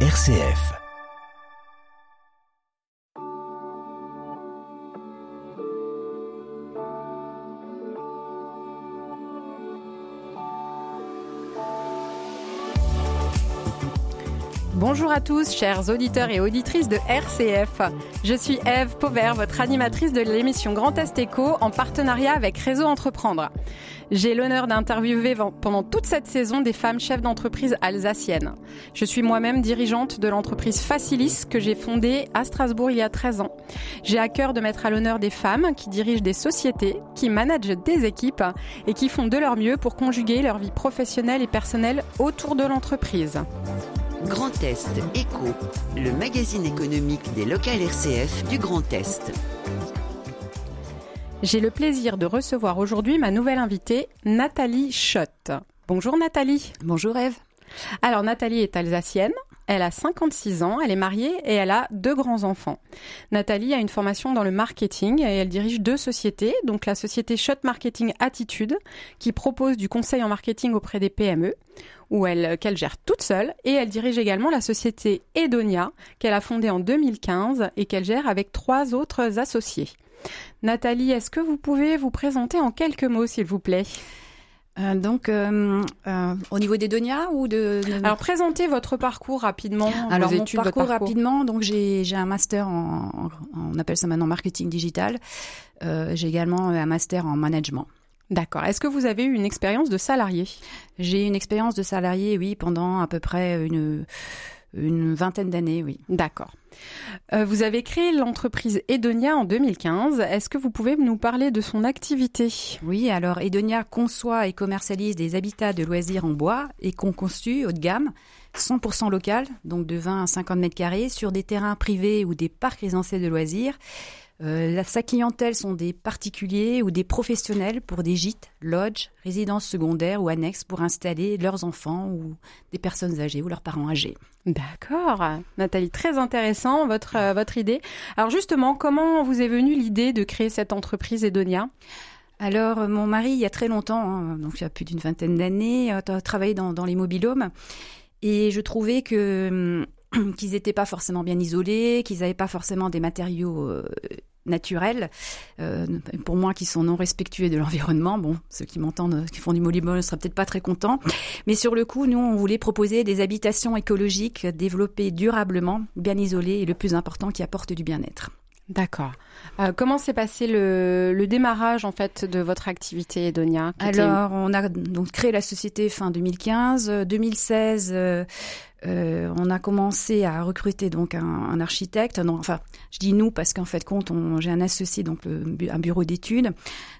RCF. Bonjour à tous, chers auditeurs et auditrices de RCF. Je suis Eve Pauvert, votre animatrice de l'émission Grand Est Éco en partenariat avec Réseau Entreprendre. J'ai l'honneur d'interviewer pendant toute cette saison des femmes chefs d'entreprise alsaciennes. Je suis moi-même dirigeante de l'entreprise Facilis que j'ai fondée à Strasbourg il y a 13 ans. J'ai à cœur de mettre à l'honneur des femmes qui dirigent des sociétés, qui managent des équipes et qui font de leur mieux pour conjuguer leur vie professionnelle et personnelle autour de l'entreprise. Grand Est Éco, le magazine économique des locales RCF du Grand Est. J'ai le plaisir de recevoir aujourd'hui ma nouvelle invitée, Nathalie Schott. Bonjour Nathalie. Bonjour Eve. Alors Nathalie est alsacienne, elle a 56 ans, elle est mariée et elle a deux grands-enfants. Nathalie a une formation dans le marketing et elle dirige deux sociétés, donc la société Shot Marketing Attitude, qui propose du conseil en marketing auprès des PME, où elle qu'elle gère toute seule, et elle dirige également la société Edonia, qu'elle a fondée en 2015 et qu'elle gère avec trois autres associés. Nathalie, est-ce que vous pouvez vous présenter en quelques mots, s'il vous plaît? Euh, donc, euh, euh, au niveau des Donia ou de, Alors, présentez votre parcours rapidement. Alors, mon parcours, rapidement. Donc, j'ai un master en, on appelle ça maintenant marketing digital. j'ai également un master en management. D'accord. Est-ce que vous avez eu une expérience de salarié? J'ai une expérience de salarié, oui, pendant à peu près une une vingtaine d'années, oui. D'accord. Euh, vous avez créé l'entreprise Edonia en 2015. Est-ce que vous pouvez nous parler de son activité? Oui, alors Edonia conçoit et commercialise des habitats de loisirs en bois et qu'on conçut haut de gamme, 100% local, donc de 20 à 50 mètres carrés, sur des terrains privés ou des parcs résidentiels de loisirs. Euh, sa clientèle sont des particuliers ou des professionnels pour des gîtes, lodges, résidences secondaires ou annexes pour installer leurs enfants ou des personnes âgées ou leurs parents âgés. D'accord. Nathalie, très intéressant votre, euh, votre idée. Alors justement, comment vous est venue l'idée de créer cette entreprise Edonia? Alors, euh, mon mari, il y a très longtemps, hein, donc il y a plus d'une vingtaine d'années, a travaillé dans, dans les mobilhomes. Et je trouvais que hum, qu'ils n'étaient pas forcément bien isolés, qu'ils n'avaient pas forcément des matériaux euh, naturels, euh, pour moi qui sont non respectueux de l'environnement. Bon, ceux qui m'entendent, qui font du molybol, ne seraient peut-être pas très contents. Mais sur le coup, nous, on voulait proposer des habitations écologiques développées durablement, bien isolées et le plus important, qui apportent du bien-être. D'accord. Euh, comment s'est passé le, le, démarrage en fait de votre activité, Edonia Alors, on a donc créé la société fin 2015. 2016, euh, euh, on a commencé à recruter donc un, un, architecte. Non, enfin, je dis nous parce qu'en fait, compte, j'ai un associé donc un bureau d'études.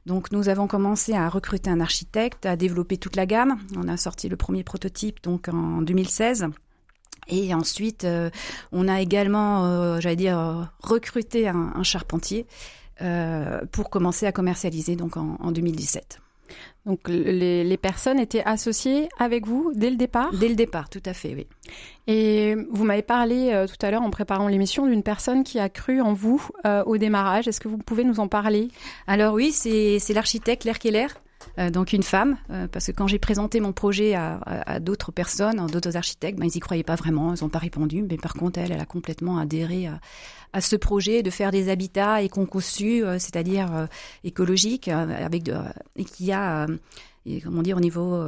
Donc, nous avons commencé à recruter un architecte, à développer toute la gamme. On a sorti le premier prototype donc en 2016. Et ensuite, euh, on a également, euh, j'allais dire, recruté un, un charpentier euh, pour commencer à commercialiser donc en, en 2017. Donc les, les, personnes étaient associées avec vous dès le départ? Dès le départ, tout à fait, oui. Et vous m'avez parlé euh, tout à l'heure en préparant l'émission d'une personne qui a cru en vous euh, au démarrage. Est-ce que vous pouvez nous en parler? Alors oui, c'est l'architecte Claire Keller donc une femme, euh, parce que quand j'ai présenté mon projet à, à, à d'autres personnes, d'autres architectes, ben, ils y croyaient pas vraiment, ils n'ont pas répondu. Mais par contre, elle, elle a complètement adhéré à, à ce projet de faire des habitats éco-conçus, euh, c'est-à-dire euh, écologiques, euh, avec de, et qui a, et, comment dire, au niveau,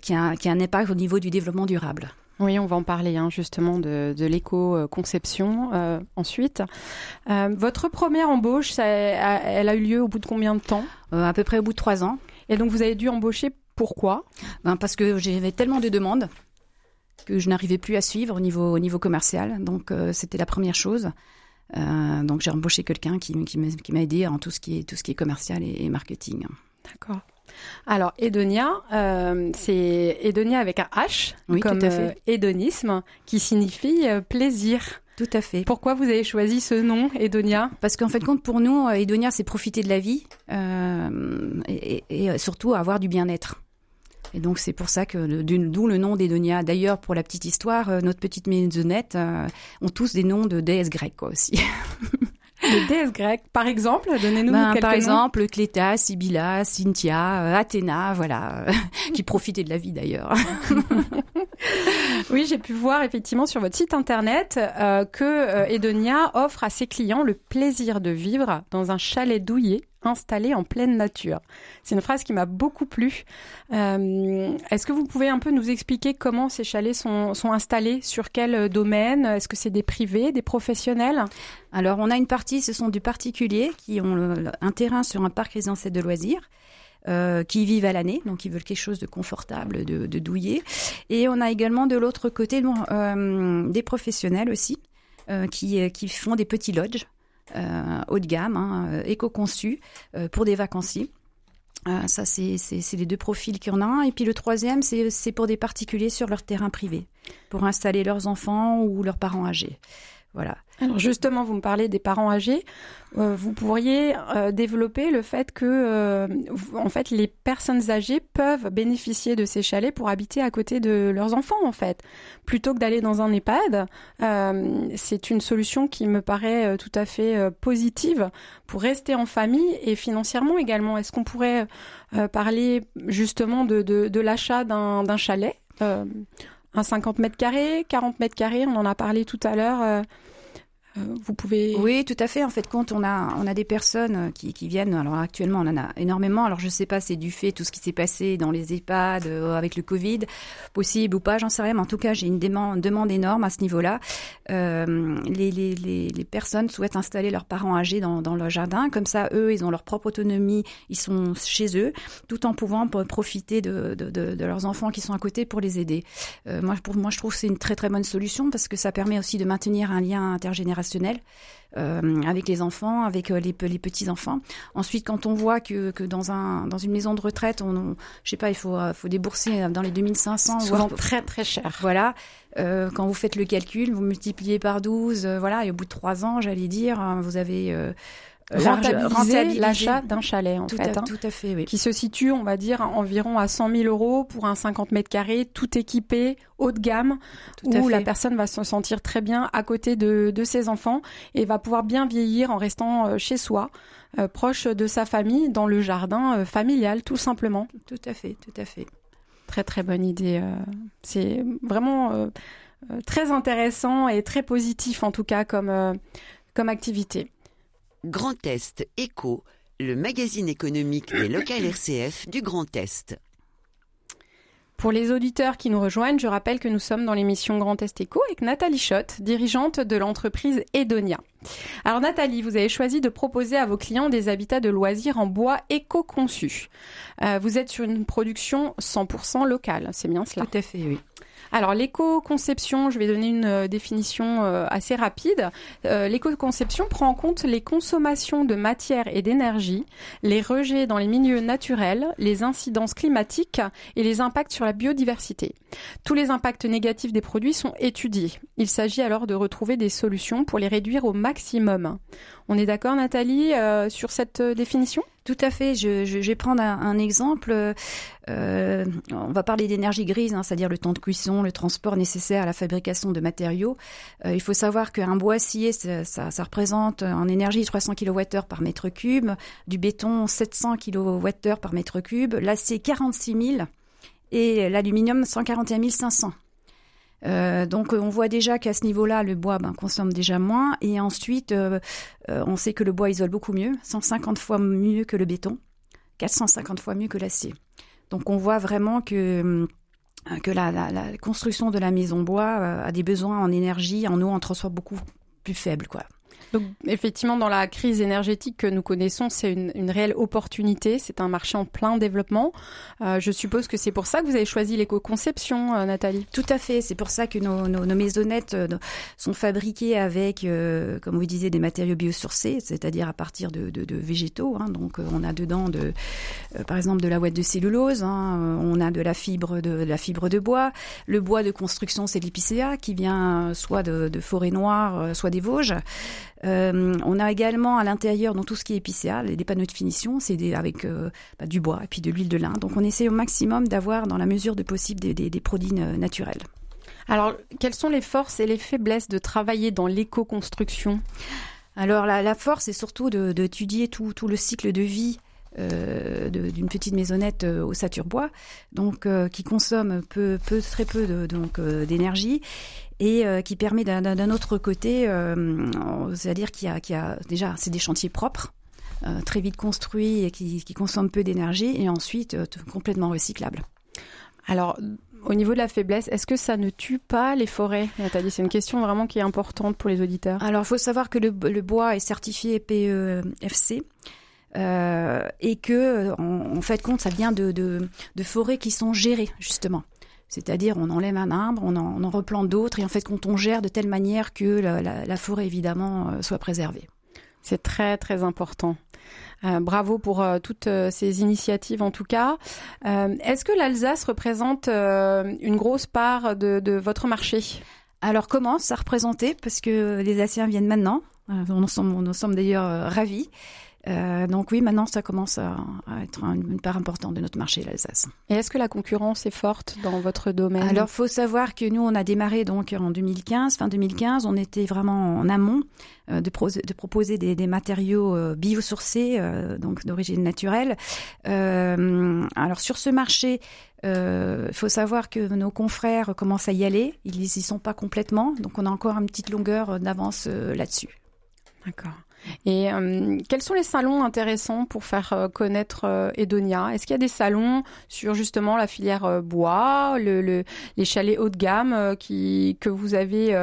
qui a, qui a un impact au niveau du développement durable. Oui, on va en parler hein, justement de, de l'éco-conception euh, ensuite. Euh, votre première embauche, ça, elle a eu lieu au bout de combien de temps? Euh, À peu près au bout de trois ans. Et donc vous avez dû embaucher pourquoi? Ben Parce que j'avais tellement de demandes que je n'arrivais plus à suivre au niveau, au niveau commercial. Donc c'était la première chose. Donc j'ai embauché quelqu'un qui, qui m'a aidé en tout ce qui est, tout ce qui est commercial et, et marketing. D'accord. Alors, Edonia, euh, c'est Edonia avec un H, oui, comme. Euh, hédonisme, qui signifie euh, plaisir. Tout à fait. Pourquoi vous avez choisi ce nom, Edonia? Parce qu'en fait, compte pour nous, Edonia, c'est profiter de la vie et, et, surtout avoir du bien-être. Et donc c'est pour ça que d'où le nom d'Edonia. D'ailleurs, pour la petite histoire, notre petite maisonnette ont tous des noms de déesses grecques quoi, aussi. Les déesses grecques, par exemple, donnez-nous ben, quelques Par exemple, Cléta, Sibylla, Cynthia, euh, Athéna, voilà, qui profitaient de la vie d'ailleurs. Oui, j'ai pu voir effectivement sur votre site internet euh, que euh, Edonia offre à ses clients le plaisir de vivre dans un chalet douillet installé en pleine nature. C'est une phrase qui m'a beaucoup plu. Euh, Est-ce que vous pouvez un peu nous expliquer comment ces chalets sont, installés, sur quel domaine? Est-ce que c'est des privés, des professionnels? Alors, on a une partie, ce sont du particuliers qui ont un terrain sur un parc résidentiel de loisirs. Euh, qui vivent à l'année, donc ils veulent quelque chose de confortable, de, douillet. Et on a également de l'autre côté euh, des professionnels aussi, euh, qui, qui font des petits lodges euh, haut de gamme, hein, éco-conçus, euh, pour des vacanciers. Euh, ça, c'est les deux profils qu'il y en a. Et puis le troisième, c'est pour des particuliers sur leur terrain privé, pour installer leurs enfants ou leurs parents âgés. Voilà. Alors justement, vous me parlez des parents âgés. Euh, vous pourriez euh, développer le fait que, euh, en fait, les personnes âgées peuvent bénéficier de ces chalets pour habiter à côté de leurs enfants, en fait, plutôt que d'aller dans un EHPAD. C'est une solution qui me paraît tout à fait positive pour rester en famille et financièrement également. Est-ce qu'on pourrait parler justement de l'achat d'un chalet un 50 mètres carrés, 40 mètres carrés, on en a parlé tout à l'heure. Euh, vous pouvez. Oui, tout à fait. En fait, quand on a, on a des personnes euh, qui, qui viennent, alors actuellement, on en a énormément. Alors, je sais pas, c'est du fait tout ce qui s'est passé dans les EHPAD euh, avec le Covid, possible ou pas, j'en sais rien. Mais en tout cas, j'ai une demande, énorme à ce niveau-là. Les, les, les, personnes souhaitent installer leurs parents âgés dans, dans leur jardin. Comme ça, eux, ils ont leur propre autonomie, ils sont chez eux, tout en pouvant profiter de, de, de, leurs enfants qui sont à côté pour les aider. Moi, pour moi, je trouve que c'est une très très bonne solution parce que ça permet aussi de maintenir un lien intergénérationnel euh, avec les enfants, avec euh, les, les petits enfants. Ensuite, quand on voit que, que dans un dans une maison de retraite, on, on je sais pas, il faut euh, faut débourser dans les 2500 souvent voire, très très cher. Voilà. Euh, quand vous faites le calcul, vous multipliez par 12, euh, voilà, et au bout de trois ans, j'allais dire, hein, vous avez rentabiliser l'achat d'un chalet en tout fait, à, hein, tout à fait, oui. qui se situe, on va dire, environ à 100 000 euros pour un 50 mètres carrés, tout équipé, haut de gamme, Tout où la personne va se sentir très bien à côté de, de ses enfants et va pouvoir bien vieillir en restant euh, chez soi, euh, proche de sa famille, dans le jardin euh, familial, tout simplement. Tout à fait, tout à fait. Très très bonne idée. euh, C'est vraiment euh, euh, très intéressant et très positif en tout cas comme, euh, comme activité. Grand Est Éco, le magazine économique des locales RCF du Grand Est. Pour les auditeurs qui nous rejoignent, je rappelle que nous sommes dans l'émission Grand Est Éco avec Nathalie Schott, dirigeante de l'entreprise Edonia. Alors Nathalie, vous avez choisi de proposer à vos clients des habitats de loisirs en bois éco-conçus. Euh, vous êtes sur une production 100% locale, c'est bien cela? Tout à fait, oui. Alors l'éco-conception, je vais donner une euh, définition euh, assez rapide. Euh, l'éco-conception prend en compte les consommations de matière et d'énergie, les rejets dans les milieux naturels, les incidences climatiques et les impacts sur la biodiversité. Tous les impacts négatifs des produits sont étudiés. Il s'agit alors de retrouver des solutions pour les réduire au maximum. On est d'accord Nathalie sur cette définition? Tout à fait. Je, vais prendre un, exemple. Euh, on va parler d'énergie grise, hein, c'est-à-dire le temps de cuisson, le transport nécessaire à la fabrication de matériaux. Euh, il faut savoir qu'un bois scié, ça, ça, ça, représente en énergie 300 kWh par mètre cube, du béton 700 kWh par mètre cube, l'acier 46 000 et l'aluminium 141 500. Euh, donc on voit déjà qu'à ce niveau-là, le bois ben, consomme déjà moins. Et ensuite, euh, euh, on sait que le bois isole beaucoup mieux, 150 fois mieux que le béton, 450 fois mieux que l'acier. Donc on voit vraiment que que la, la, la, construction de la maison bois euh, a des besoins en énergie, en eau, en transport beaucoup plus faibles, quoi. Donc, effectivement, dans la crise énergétique que nous connaissons, c'est une, une, réelle opportunité. C'est un marché en plein développement. Euh, je suppose que c'est pour ça que vous avez choisi l'éco-conception, euh, Nathalie. Tout à fait. C'est pour ça que nos, nos, nos maisonnettes euh, sont fabriquées avec, euh, comme vous disiez, des matériaux biosourcés, c'est-à-dire à partir de, de, de végétaux. Hein. Donc, on a dedans, de, par exemple, de la ouate de cellulose. Hein. On a de la fibre de, de, la fibre de bois. Le bois de construction, c'est l'épicéa qui vient soit de, de forêt noire, soit des Vosges. Euh, on a également à l'intérieur, dans tout ce qui est épicéa, des panneaux de finition, c'est avec euh, bah, du bois et puis de l'huile de lin. Donc on essaie au maximum d'avoir, dans la mesure de possible, des, des, des produits naturels. Alors, quelles sont les forces et les faiblesses de travailler dans l'éco-construction? Alors la, la, force est surtout d'étudier tout, tout, le cycle de vie d'une petite maisonnette au Saturbois, donc qui consomme peu, peu, très peu de, donc d'énergie et qui permet d'un autre côté, c'est-à-dire qu'il y, y a, déjà c'est des chantiers propres. très vite construits et qui, qui consomment peu d'énergie et ensuite complètement recyclables. Alors, au niveau de la faiblesse, est-ce que ça ne tue pas les forêts, Nathalie? C'est une question vraiment qui est importante pour les auditeurs. Alors, il faut savoir que le, bois est certifié PEFC. Euh, et que, en, fait, compte, ça vient de, de, forêts qui sont gérées, justement. C'est-à-dire, on enlève un arbre, on en, replante d'autres, et en fait, quand on gère de telle manière que la forêt, évidemment, euh, soit préservée. C'est très, très important. Euh, bravo pour euh, toutes euh, ces initiatives en tout cas. Est-ce que l'Alsace représente une grosse part de, votre marché? Alors comment ça représentait Parce que les Alsaciens viennent maintenant. nous sommes d'ailleurs ravis. Euh, donc oui, maintenant, ça commence à, être une part importante de notre marché, l'Alsace. Et est-ce que la concurrence est forte dans votre domaine? Alors, faut savoir que nous, on a démarré donc en 2015, fin 2015, on était vraiment en amont euh, de, de, proposer des, des matériaux euh, biosourcés, donc d'origine naturelle. alors sur ce marché, il euh, faut savoir que nos confrères commencent à y aller. Ils n'y sont pas complètement, donc on a encore une petite longueur d'avance là-dessus. D'accord. Et euh, quels sont les salons intéressants pour faire euh, connaître euh, Edonia? Est-ce qu'il y a des salons sur justement la filière bois, le, les chalets haut de gamme qui, que vous avez,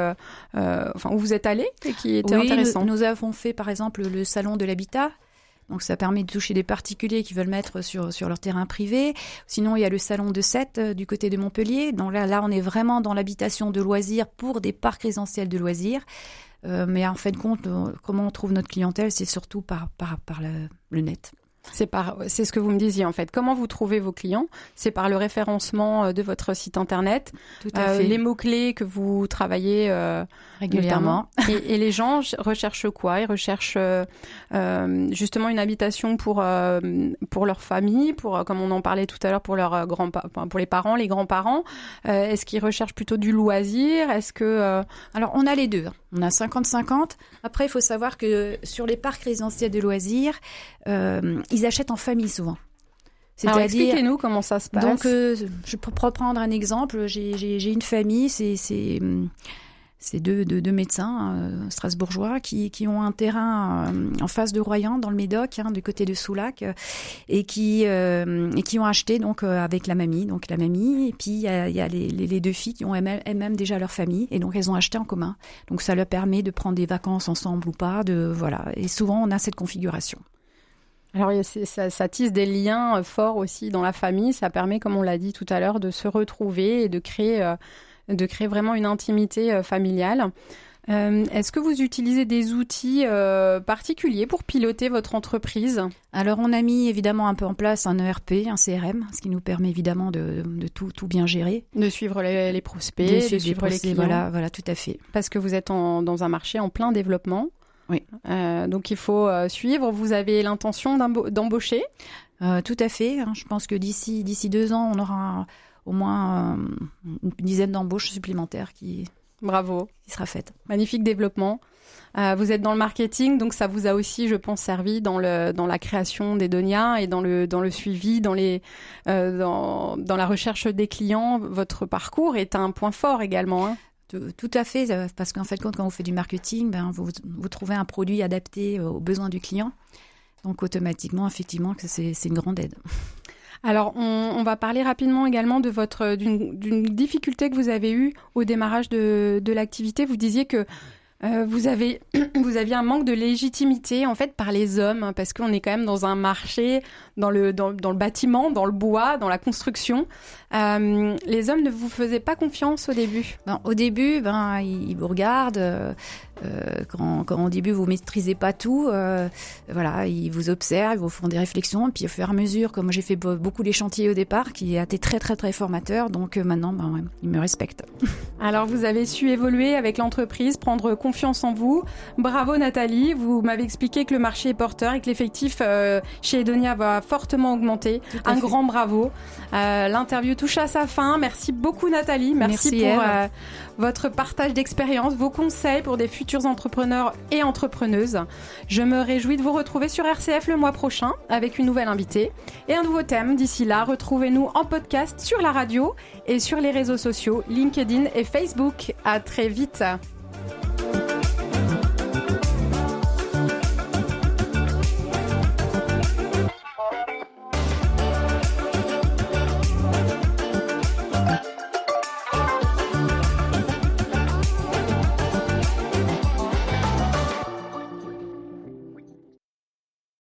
enfin où vous êtes allé et qui étaient oui, intéressants? nous, nous, avons fait par exemple le salon de l'habitat. Donc ça permet de toucher des particuliers qui veulent mettre sur, sur leur terrain privé. Sinon, il y a le salon de Sète du côté de Montpellier. Donc là, là on est vraiment dans l'habitation de loisirs pour des parcs résidentiels de loisirs. Euh, mais en fin de compte, euh, comment on trouve notre clientèle, c'est surtout par, par, par le net. C'est par, c'est ce que vous me disiez en fait. Comment vous trouvez vos clients? C'est par le référencement euh, de votre site internet, Tout à fait. les mots clés que vous travaillez euh, régulièrement. et, et, les gens recherchent quoi? Ils recherchent euh, euh, justement une habitation pour pour leur famille, pour comme on en parlait tout à l'heure pour leurs grands pour les parents, les grands-parents. Est-ce qu'ils recherchent plutôt du loisir? Est-ce que alors on a les deux. On a 50-50. Après, il faut savoir que sur les parcs résidentiels de loisirs, euh, ils achètent en famille souvent. C'est-à-dire, expliquez-nous comment ça se passe. Donc, euh, je peux prendre un exemple. J'ai une famille, c'est c'est deux, médecins euh, strasbourgeois qui, ont un terrain euh, en face de Royan, dans le Médoc, hein, du côté de Soulac, euh, et qui ont acheté donc avec la mamie, donc la mamie, et puis il y a, les, deux filles qui ont elles-mêmes déjà leur famille, et donc elles ont acheté en commun. Donc ça leur permet de prendre des vacances ensemble ou pas, de voilà. Et souvent on a cette configuration. Alors ça, tisse des liens forts aussi dans la famille. Ça permet, comme on l'a dit tout à l'heure, de se retrouver et de créer de créer vraiment une intimité euh, familiale. Euh, Est-ce que vous utilisez des outils euh, particuliers pour piloter votre entreprise? Alors on a mis évidemment un peu en place un ERP, un CRM, ce qui nous permet évidemment de, de tout, tout, bien gérer. De suivre les, les prospects, de suivre, les, clients. Voilà, voilà, tout à fait. Parce que vous êtes en, dans un marché en plein développement. Oui. Euh, donc il faut suivre. Vous avez l'intention d'embaucher? Tout à fait. Hein. Je pense que d'ici d'ici deux ans, on aura au moins euh, une dizaine d'embauches supplémentaires qui, Bravo. qui sera faite. Magnifique développement. Euh, vous êtes dans le marketing, donc ça vous a aussi, je pense, servi dans le dans la création des Donia et dans le dans le suivi, dans les euh, dans, dans la recherche des clients. Votre parcours est un point fort également. Hein. Tout, à fait, parce qu'en fait, quand vous faites du marketing, ben, vous, vous trouvez un produit adapté aux besoins du client. Donc automatiquement, effectivement, c'est une grande aide. Alors, on, va parler rapidement également de votre d'une difficulté que vous avez eue au démarrage de, de l'activité. Vous disiez que euh, vous avez vous aviez un manque de légitimité en fait par les hommes hein, parce qu'on est quand même dans un marché dans le dans, le bâtiment dans le bois dans la construction euh, les hommes ne vous faisaient pas confiance au début? Ben, au début ben ils, vous regardent euh, euh, quand, quand, au début vous maîtrisez pas tout, euh, voilà, ils vous observent, ils vous font des réflexions, puis au fur et à mesure, comme j'ai fait beaucoup les chantiers au départ, qui a été très très très formateur, donc euh, maintenant, ben, ouais, ils me respectent. Alors vous avez su évoluer avec l'entreprise, prendre confiance en vous. Bravo Nathalie, vous m'avez expliqué que le marché est porteur et que l'effectif euh, chez Edonia va fortement augmenter. Un fait. grand bravo. Euh, L'interview touche à sa fin. Merci beaucoup Nathalie, merci, merci pour votre partage d'expérience, vos conseils pour des futurs entrepreneurs et entrepreneuses. Je me réjouis de vous retrouver sur RCF le mois prochain avec une nouvelle invitée et un nouveau thème. D'ici là, retrouvez-nous en podcast sur la radio et sur les réseaux sociaux LinkedIn et Facebook. À très vite.